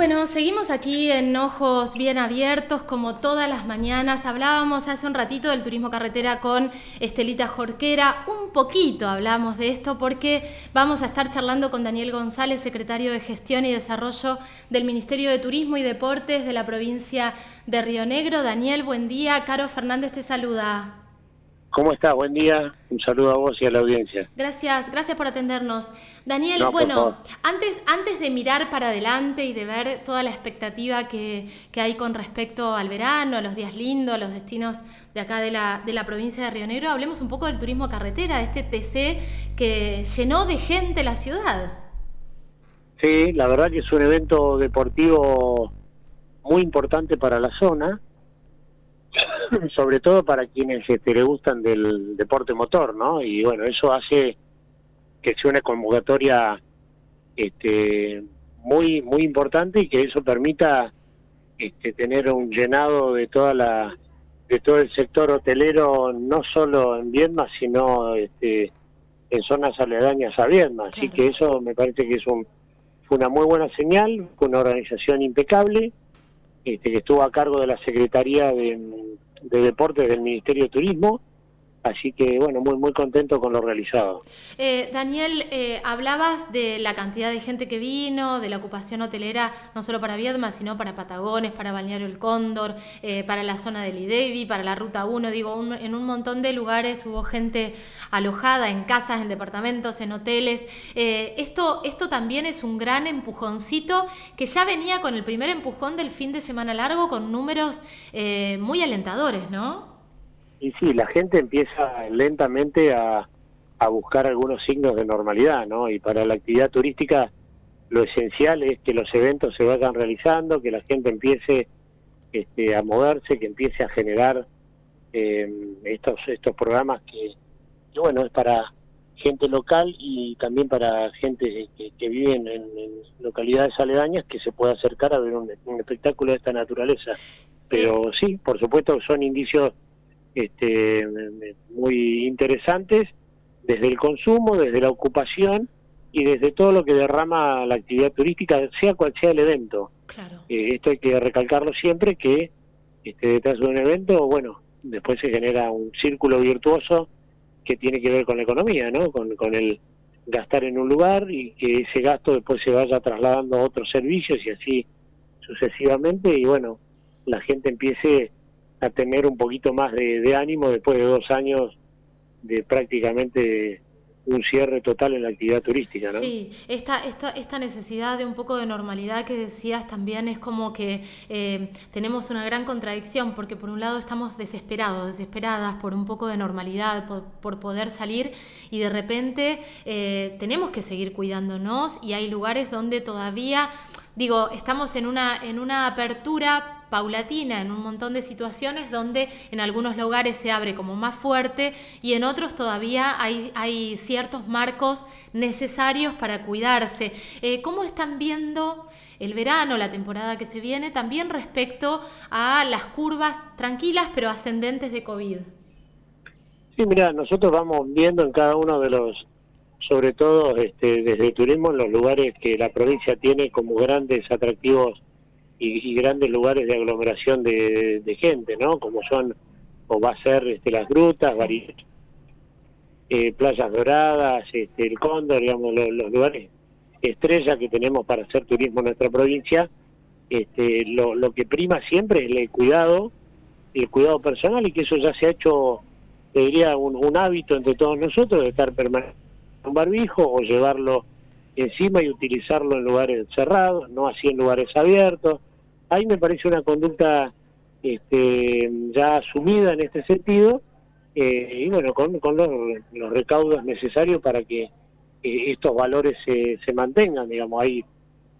Bueno, seguimos aquí en Ojos Bien Abiertos, como todas las mañanas. Hablábamos hace un ratito del turismo carretera con Estelita Jorquera. Un poquito hablamos de esto porque vamos a estar charlando con Daniel González, secretario de Gestión y Desarrollo del Ministerio de Turismo y Deportes de la provincia de Río Negro. Daniel, buen día. Caro Fernández te saluda. ¿Cómo estás? Buen día. Un saludo a vos y a la audiencia. Gracias, gracias por atendernos. Daniel, bueno, antes, antes de mirar para adelante y de ver toda la expectativa que, hay con respecto al verano, a los días lindos, a los destinos de acá de la, de la provincia de Río Negro, hablemos un poco del turismo carretera, este TC que llenó de gente la ciudad. Sí, la verdad que es un evento deportivo muy importante para la zona sobre todo para quienes este, le gustan del deporte motor, ¿no? Y bueno, eso hace que sea una convocatoria este, muy muy importante y que eso permita este, tener un llenado de toda la de todo el sector hotelero, no solo en Viedma, sino este, en zonas aledañas a Viedma. Así que eso me parece que es un, fue una muy buena señal, fue una organización impecable este, que estuvo a cargo de la Secretaría de, de Deportes del Ministerio de Turismo Así que bueno, muy muy contento con lo realizado. Eh, Daniel, eh, hablabas de la cantidad de gente que vino, de la ocupación hotelera, no solo para Viedma, sino para Patagones, para Balneario El Cóndor, eh, para la zona del Idevi, para la Ruta 1. Digo, en un montón de lugares hubo gente alojada en casas, en departamentos, en hoteles. esto, esto también es un gran empujoncito que ya venía con el primer empujón del fin de semana largo con números muy alentadores, ¿no? Y sí, la gente empieza lentamente a, a buscar algunos signos de normalidad, ¿no? Y para la actividad turística lo esencial es que los eventos se vayan realizando, que la gente empiece este, a moverse, que empiece a generar eh, estos estos programas que, bueno, es para gente local y también para gente que, vive en, localidades aledañas que se pueda acercar a ver un, un espectáculo de esta naturaleza. Pero sí, por supuesto, son indicios este, muy interesantes desde el consumo, desde la ocupación y desde todo lo que derrama la actividad turística, sea cual sea el evento. Eh, esto hay que recalcarlo siempre que este, detrás de un evento, bueno, después se genera un círculo virtuoso que tiene que ver con la economía, ¿no? Con, con el gastar en un lugar y que ese gasto después se vaya trasladando a otros servicios y así sucesivamente y bueno, la gente empiece a tener un poquito más de, ánimo después de dos años de prácticamente un cierre total en la actividad turística, ¿no? Sí, esta, esta, necesidad de un poco de normalidad que decías también es como que eh, tenemos una gran contradicción, porque por un lado estamos desesperados, desesperadas por un poco de normalidad, por, poder salir, y de repente eh, tenemos que seguir cuidándonos, y hay lugares donde todavía, digo, estamos en una, en una apertura paulatina en un montón de situaciones donde en algunos lugares se abre como más fuerte y en otros todavía hay, hay ciertos marcos necesarios para cuidarse. Eh, ¿Cómo están viendo el verano, la temporada que se viene, también respecto a las curvas tranquilas pero ascendentes de COVID? Sí, mira, nosotros vamos viendo en cada uno de los sobre todo este, desde el turismo en los lugares que la provincia tiene como grandes atractivos y, grandes lugares de aglomeración de, gente, ¿no? Como son, o va a ser este, las grutas, eh, playas doradas, este, el cóndor, digamos, los, lugares estrella que tenemos para hacer turismo en nuestra provincia. Este, lo, lo que prima siempre es el cuidado, el cuidado personal y que eso ya se ha hecho, diría, un, un hábito entre todos nosotros de estar permanente un barbijo o llevarlo encima y utilizarlo en lugares cerrados, no así en lugares abiertos ahí me parece una conducta este, ya asumida en este sentido eh, y bueno, con, los, recaudos necesarios para que eh, estos valores se, se mantengan, digamos, ahí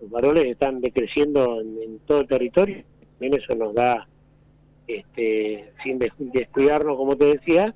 los valores están decreciendo en, todo el territorio, también eso nos da, este, sin descuidarnos, como te decía,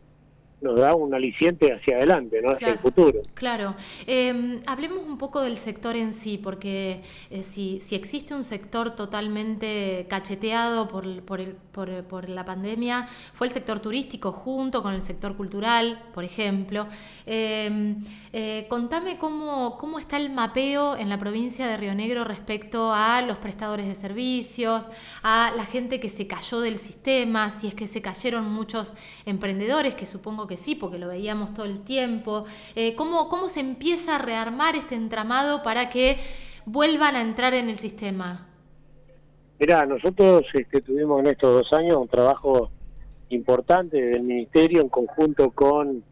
nos da un aliciente hacia adelante, ¿no? hacia el futuro. Claro. Em, hablemos un poco del sector en sí, porque eh, si, si, existe un sector totalmente cacheteado por, por, el, por, por, la pandemia, fue el sector turístico junto con el sector cultural, por ejemplo. Em, eh, contame cómo, cómo está el mapeo en la provincia de Río Negro respecto a los prestadores de servicios, a la gente que se cayó del sistema, si es que se cayeron muchos emprendedores, que supongo que sí, porque lo veíamos todo el tiempo. Eh, ¿cómo, ¿Cómo se empieza a rearmar este entramado para que vuelvan a entrar en el sistema? Mirá, nosotros este, tuvimos en estos dos años un trabajo importante del Ministerio en conjunto con,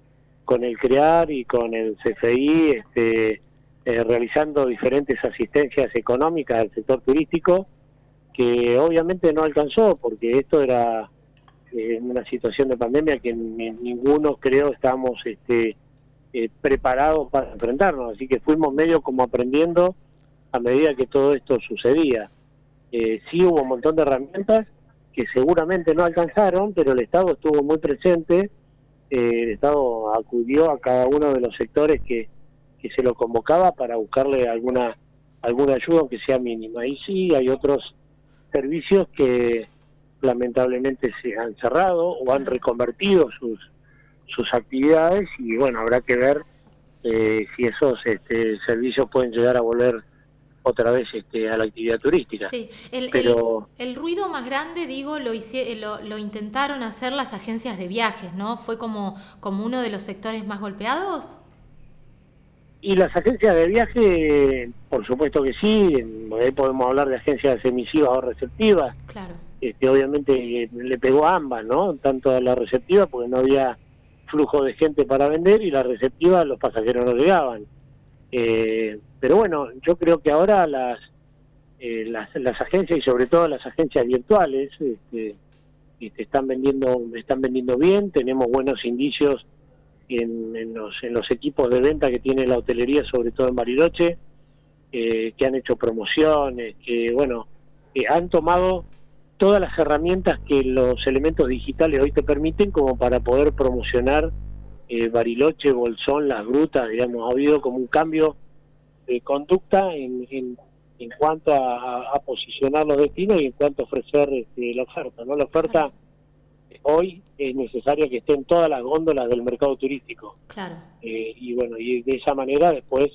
con el CREAR y con el CFI, este, eh, realizando diferentes asistencias económicas al sector turístico, que obviamente no alcanzó porque esto era en una situación de pandemia que ninguno creo estamos este, eh, preparados para enfrentarnos, así que fuimos medio como aprendiendo a medida que todo esto sucedía. Eh, sí hubo un montón de herramientas que seguramente no alcanzaron, pero el Estado estuvo muy presente, eh, el Estado acudió a cada uno de los sectores que, que se lo convocaba para buscarle alguna alguna ayuda aunque sea mínima. Y sí, hay otros servicios que lamentablemente se han cerrado o han reconvertido sus, sus actividades y bueno, habrá que ver eh, si esos este, servicios pueden llegar a volver otra vez este, a la actividad turística. Sí, el, Pero... el, ruido más grande, digo, lo, lo, lo, intentaron hacer las agencias de viajes, ¿no? ¿Fue como, como uno de los sectores más golpeados? Y las agencias de viaje, por supuesto que sí, podemos hablar de agencias emisivas o receptivas. Claro este, obviamente le pegó a ambas, ¿no? Tanto a la receptiva, porque no había flujo de gente para vender, y la receptiva, los pasajeros no llegaban. Eh, pero bueno, yo creo que ahora las, eh, las, las agencias y sobre todo las agencias virtuales este, este, están vendiendo están vendiendo bien, tenemos buenos indicios en, en, los, en los equipos de venta que tiene la hotelería, sobre todo en Bariloche, eh, que han hecho promociones, que bueno, han tomado todas las herramientas que los elementos digitales hoy te permiten como para poder promocionar eh, Bariloche, Bolsón, las grutas, digamos, ha habido como un cambio de conducta en, en, cuanto a, posicionar los destinos y en cuanto a ofrecer este, la oferta, ¿no? La oferta hoy es necesaria que estén todas las góndolas del mercado turístico. Claro. Eh, y bueno, y de esa manera después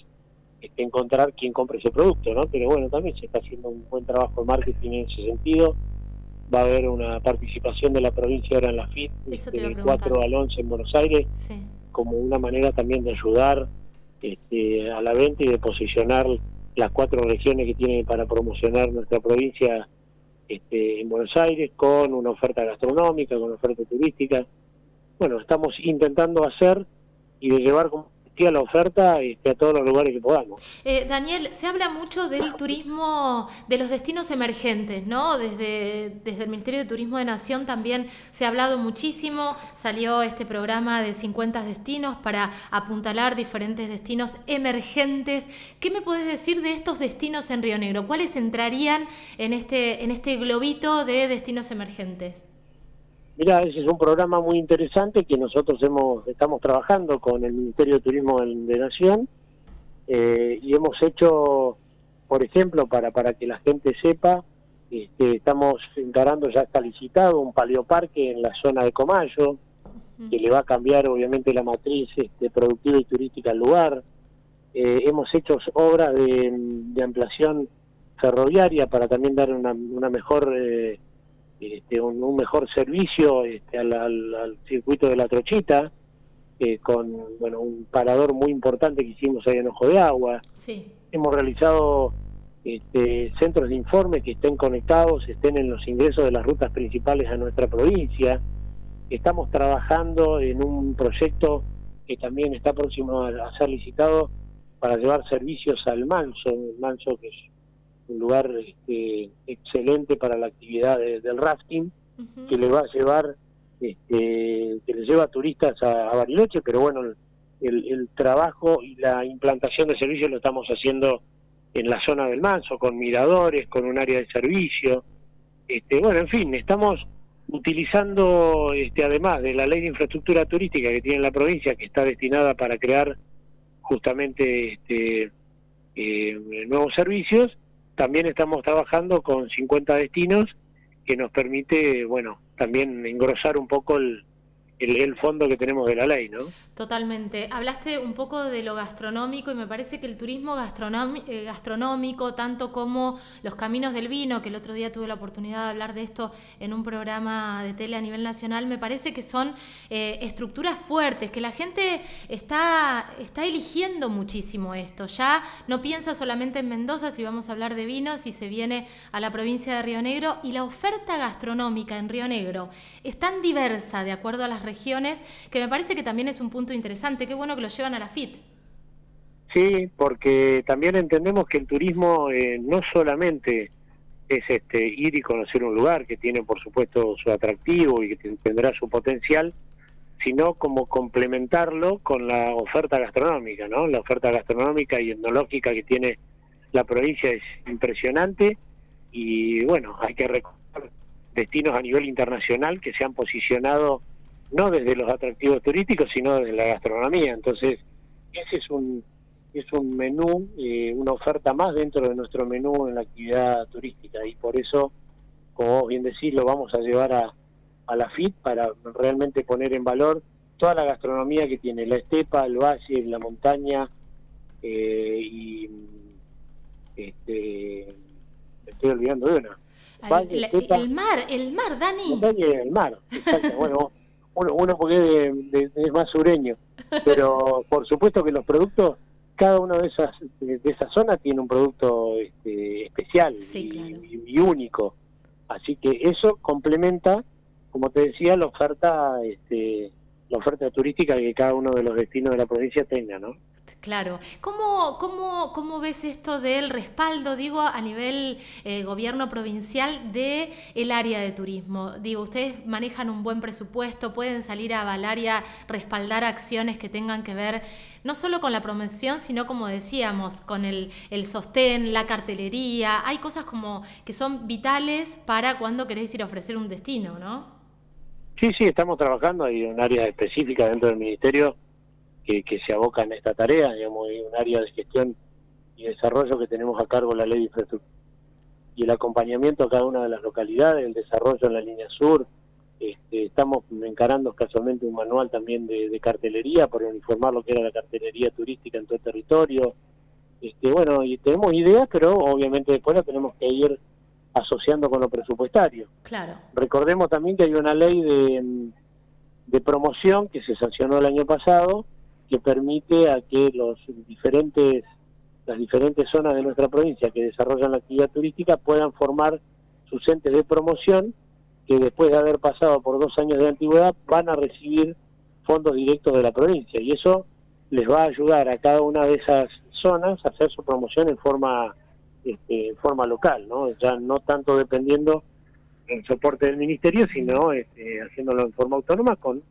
este, encontrar quién compre ese producto, ¿no? Pero bueno, también se está haciendo un buen trabajo de marketing en ese sentido va a haber una participación de la provincia ahora en la FIT, este, del 4 al 11 en Buenos Aires, como una manera también de ayudar este, a la venta y de posicionar las cuatro regiones que tiene para promocionar nuestra provincia este, en Buenos Aires con una oferta gastronómica, con una oferta turística. Bueno, estamos intentando hacer y de llevar como la oferta este, a todos los lugares que podamos. Eh, Daniel, se habla mucho del turismo, de los destinos emergentes, ¿no? Desde, desde el Ministerio de Turismo de Nación también se ha hablado muchísimo, salió este programa de 50 destinos para apuntalar diferentes destinos emergentes. ¿Qué me puedes decir de estos destinos en Río Negro? ¿Cuáles entrarían en este, en este globito de destinos emergentes? Mira, ese es un programa muy interesante que nosotros hemos estamos trabajando con el Ministerio de Turismo de Nación eh, y hemos hecho, por ejemplo, para para que la gente sepa, este, estamos encarando, ya está licitado, un paleoparque en la zona de Comayo, que le va a cambiar obviamente la matriz este, productiva y turística al lugar. Eh, hemos hecho obras de, ampliación ferroviaria para también dar una, una mejor... Eh, este, un, mejor servicio este, al, circuito de la Trochita, eh, con bueno un parador muy importante que hicimos ahí en Ojo de Agua. Hemos realizado este, centros de informe que estén conectados, estén en los ingresos de las rutas principales a nuestra provincia. Estamos trabajando en un proyecto que también está próximo a, ser licitado para llevar servicios al Manso, el Manso que es un lugar este, excelente para la actividad del rafting, que le va a llevar, este, que le lleva turistas a, Bariloche, pero bueno, el, trabajo y la implantación de servicios lo estamos haciendo en la zona del Manso, con miradores, con un área de servicio. Este, bueno, en fin, estamos utilizando, este, además de la ley de infraestructura turística que tiene la provincia, que está destinada para crear justamente este, eh, nuevos servicios, también estamos trabajando con 50 destinos que nos permite, bueno, también engrosar un poco el, el, fondo que tenemos de la ley, ¿no? Totalmente. Hablaste un poco de lo gastronómico y me parece que el turismo eh, gastronómico, tanto como los caminos del vino, que el otro día tuve la oportunidad de hablar de esto en un programa de tele a nivel nacional, me parece que son eh, estructuras fuertes, que la gente está, está eligiendo muchísimo esto. Ya no piensa solamente en Mendoza si vamos a hablar de vinos, si se viene a la provincia de Río Negro y la oferta gastronómica en Río Negro es tan diversa de acuerdo a las regiones, que me parece que también es un punto interesante. Qué bueno que lo llevan a la FIT. Sí, porque también entendemos que el turismo eh, no solamente es este ir y conocer un lugar que tiene por supuesto su atractivo y que tendrá su potencial, sino como complementarlo con la oferta gastronómica, ¿no? La oferta gastronómica y etnológica que tiene la provincia es impresionante y bueno, hay que recordar destinos a nivel internacional que se han posicionado no desde los atractivos turísticos, sino desde la gastronomía. Entonces, ese es un es un menú, eh, una oferta más dentro de nuestro menú en la actividad turística y por eso, como vos bien decís, lo vamos a llevar a, a la FIT para realmente poner en valor toda la gastronomía que tiene la estepa, el valle, la montaña eh, y este, me estoy olvidando de una. el mar, el mar, Dani. el mar, bueno, uno, uno porque es, más sureño, pero por supuesto que los productos, cada uno de esas de, esas zonas tiene un producto este, especial y, único, así que eso complementa, como te decía, la oferta este, la oferta turística que cada uno de los destinos de la provincia tenga, ¿no? Claro. ¿Cómo, cómo, cómo ves esto del respaldo, digo, a nivel eh, gobierno provincial de el área de turismo? Digo, ustedes manejan un buen presupuesto, pueden salir a avalar a respaldar acciones que tengan que ver no solo con la promoción, sino como decíamos, con el, el sostén, la cartelería. Hay cosas como que son vitales para cuando querés ir a ofrecer un destino, ¿no? Sí, sí, estamos trabajando, hay un área específica dentro del ministerio que, se aboca en esta tarea, digamos, hay un área de gestión y desarrollo que tenemos a cargo la ley de infraestructura y el acompañamiento a cada una de las localidades, el desarrollo en la línea sur. Este, estamos encarando casualmente un manual también de, cartelería para uniformar lo que era la cartelería turística en todo el territorio. Este, bueno, y tenemos ideas, pero obviamente después la tenemos que ir asociando con lo presupuestario. Claro. Recordemos también que hay una ley de, de promoción que se sancionó el año pasado, que permite a que los diferentes las diferentes zonas de nuestra provincia que desarrollan la actividad turística puedan formar sus entes de promoción que después de haber pasado por dos años de antigüedad van a recibir fondos directos de la provincia y eso les va a ayudar a cada una de esas zonas a hacer su promoción en forma este, en forma local, ¿no? ya no tanto dependiendo del soporte del ministerio, sino este, haciéndolo en forma autónoma con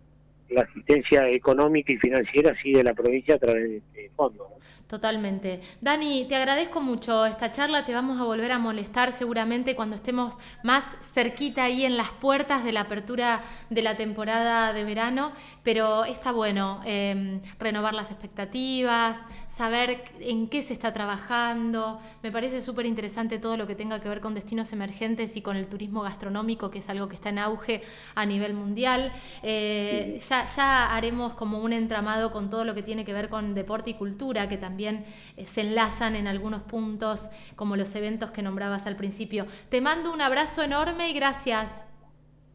la asistencia económica y financiera sí de la provincia a través de este fondo. Totalmente. Dani, te agradezco mucho esta charla, te vamos a volver a molestar seguramente cuando estemos más cerquita ahí en las puertas de la apertura de la temporada de verano, pero está bueno em, renovar las expectativas, saber en qué se está trabajando. Me parece súper interesante todo lo que tenga que ver con destinos emergentes y con el turismo gastronómico, que es algo que está en auge a nivel mundial. Eh, ya, haremos como un entramado con todo lo que tiene que ver con deporte y cultura, que eh, se enlazan en algunos puntos, como los eventos que nombrabas al principio. Te mando un abrazo enorme y gracias.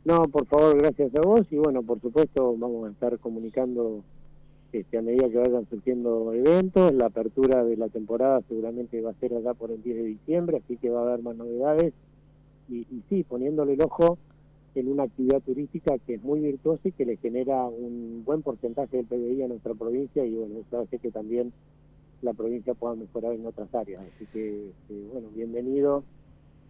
No, por favor, gracias a vos y bueno, por supuesto vamos a estar comunicando este, a medida que vayan surgiendo eventos. La apertura de la temporada seguramente va a ser allá por el 10 de diciembre, así que va a haber más novedades. Y, y sí, poniéndole el ojo en una actividad turística que es muy virtuosa y que le genera un buen porcentaje del PBI a nuestra provincia y bueno, eso hace que también la provincia pueda mejorar en otras áreas. Así que, este, bueno, bienvenido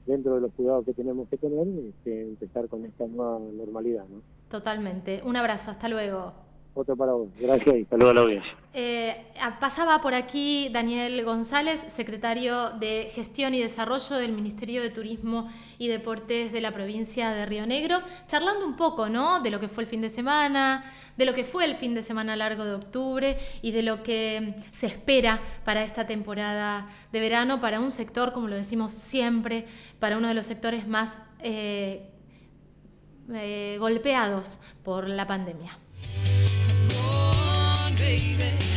dentro de los cuidados que tenemos que tener, este, empezar con esta nueva normalidad. ¿no? Totalmente. Un abrazo, hasta luego. Otro para vos. Gracias y saludos a la audiencia. eh, pasaba por aquí Daniel González, secretario de Gestión y Desarrollo del Ministerio de Turismo y Deportes de la provincia de Río Negro, charlando un poco ¿no? de lo que fue el fin de semana, de lo que fue el fin de semana largo de octubre y de lo que se espera para esta temporada de verano, para un sector, como lo decimos siempre, para uno de los sectores más eh, eh, golpeados por la pandemia. Baby